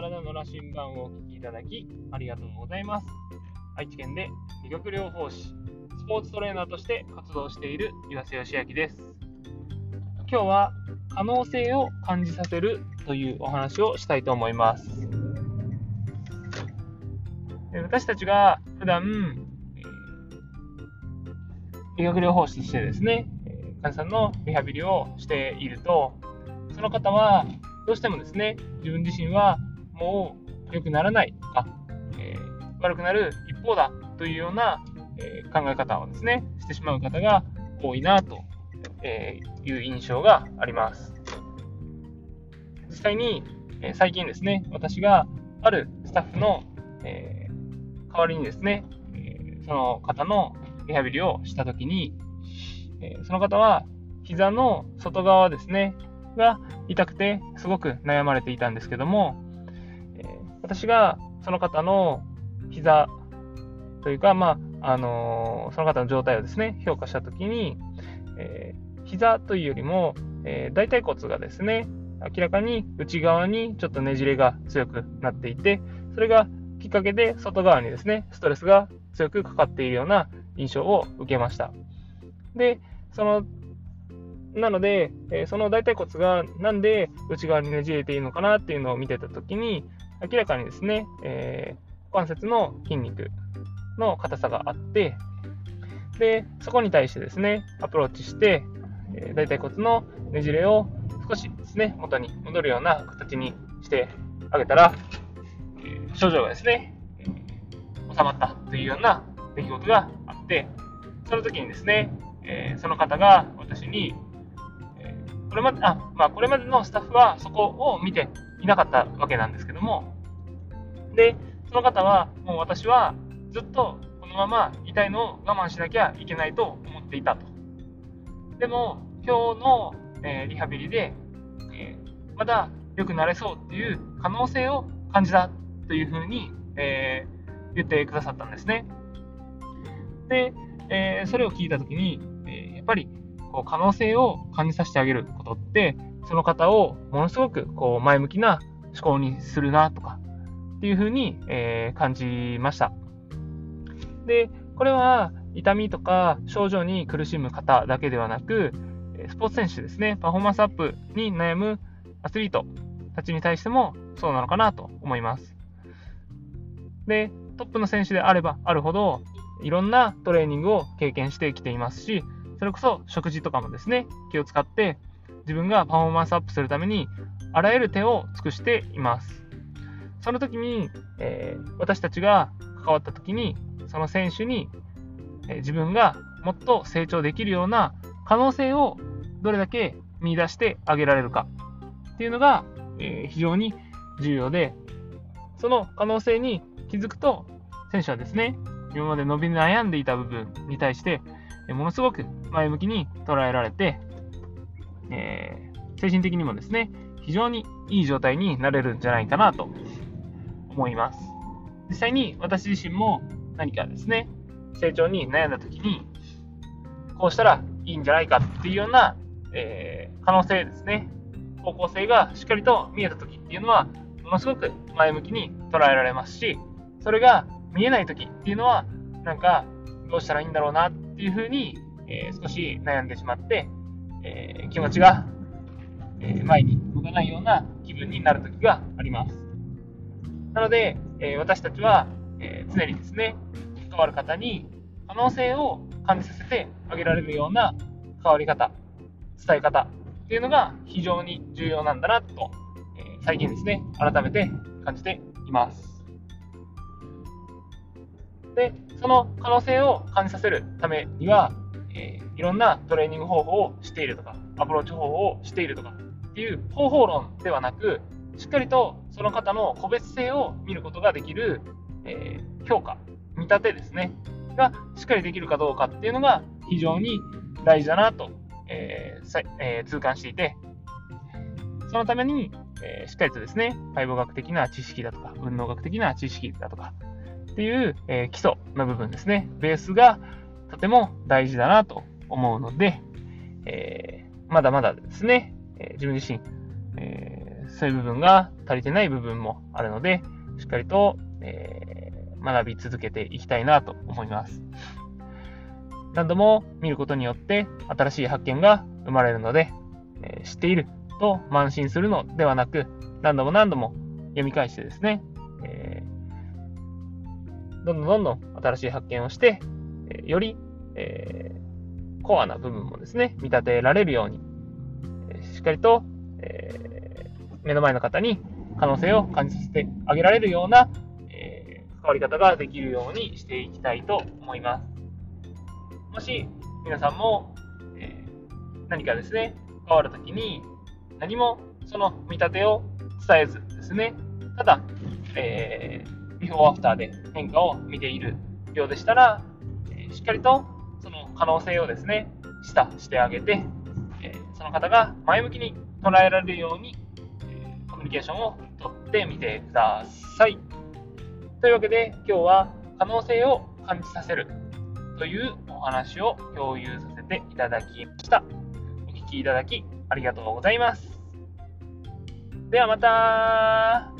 体の羅針盤をお聞きいただきありがとうございます。愛知県で理学療法士、スポーツトレーナーとして活動している岩瀬義明です。今日は可能性を感じさせるというお話をしたいと思います。私たちが普段、理学療法士としてですね、患者さんのリハビリをしていると、その方はどうしてもですね、自分自身はもう良くならないとか、えー、悪くなる一方だというような、えー、考え方をですね、してしまう方が多いなと、いう印象があります。実際に、え最近ですね、私があるスタッフの、え代わりにですね、えその方のリハビリをしたときに、えその方は膝の外側ですね、が痛くてすごく悩まれていたんですけども、私がその方の膝というか、まあ、あのー、その方の状態をですね、評価したときに、えー、膝というよりも、えー、大腿骨がですね、明らかに内側にちょっとねじれが強くなっていて、それがきっかけで外側にですね、ストレスが強くかかっているような印象を受けました。で、その、なので、えその大腿骨がなんで内側にねじれているのかなっていうのを見てたときに、明らかにですね、えー、股関節の筋肉の硬さがあって、で、そこに対してですね、アプローチして、えー、大腿骨のねじれを少しですね、元に戻るような形にしてあげたら、えー、症状がですね、え、収まったというような出来事があって、その時にですね、えー、その方が私に、えこれまで、あ、まあ、これまでのスタッフはそこを見ていなかったわけなんですけども、で、その方は、もう私はずっとこのまま痛いのを我慢しなきゃいけないと思っていたと。でも、今日の、えー、リハビリで、えー、まだ良くなれそうっていう可能性を感じたというふうに、えー、言ってくださったんですね。で、えそれを聞いたときに、えやっぱりこう可能性を感じさせてあげることって、その方をものすごくこう前向きな思考にするなとかっていうふうに、え感じました。で、これは痛みとか症状に苦しむ方だけではなく、スポーツ選手ですね、パフォーマンスアップに悩むアスリートたちに対してもそうなのかなと思います。で、トップの選手であればあるほど、いろんなトレーニングを経験してきていますし、それこそ食事とかもですね、気を使って自分がパフォーマンスアップするためにあらゆる手を尽くしています。その時に、えー、私たちが関わった時に、その選手に、えー、自分がもっと成長できるような可能性をどれだけ見出してあげられるかっていうのが、えー、非常に重要で、その可能性に気づくと、選手はですね、今まで伸び悩んでいた部分に対して、ものすごく前向きに捉えられて、えー、精神的にもですね、非常にいい状態になれるんじゃないかなと思います。実際に私自身も何かですね、成長に悩んだ時に、こうしたらいいんじゃないかっていうような、えー、可能性ですね、方向性がしっかりと見えた時っていうのは、ものすごく前向きに捉えられますし、それが見えない時っていうのは、なんか、どうしたらいいんだろうなっていうふうに、えー、少し悩んでしまって、えー、気持ちが、え前に動かないような気分になる時があります。なので、え私たちは、え常にですね、関わる方に可能性を感じさせてあげられるような関わり方、伝え方っていうのが非常に重要なんだなと、え最近ですね、改めて感じています。で、その可能性を感じさせるためには、えー、いろんなトレーニング方法をしているとか、アプローチ方法をしているとかっていう方法論ではなく、しっかりとその方の個別性を見ることができる、えー、評価、見立てですね、がしっかりできるかどうかっていうのが非常に大事だなと、えーえー、痛感していて、そのために、えー、しっかりとですね、解剖学的な知識だとか、運動学的な知識だとか、っていう、え、基礎の部分ですね。ベースがとても大事だなと思うので、え、まだまだですね、え、自分自身、えー、そういう部分が足りてない部分もあるので、しっかりと、えー、学び続けていきたいなと思います。何度も見ることによって新しい発見が生まれるので、えー、知っていると慢心するのではなく、何度も何度も読み返してですね、えー、どんどんどんどん新しい発見をして、えより、えー、コアな部分もですね、見立てられるように、しっかりと、え目の前の方に可能性を感じさせてあげられるような、え関わり方ができるようにしていきたいと思います。もし皆さんも、え何かですね、関わるときに何もその見立てを伝えずですね、ただ、えー、ビフォーアフターで変化を見ているようでしたら、え、しっかりと可能性をですね、したしてあげて、え、その方が前向きに捉えられるように、えコミュニケーションをとってみてください。というわけで、今日は可能性を感じさせるというお話を共有させていただきました。お聴きいただきありがとうございます。ではまた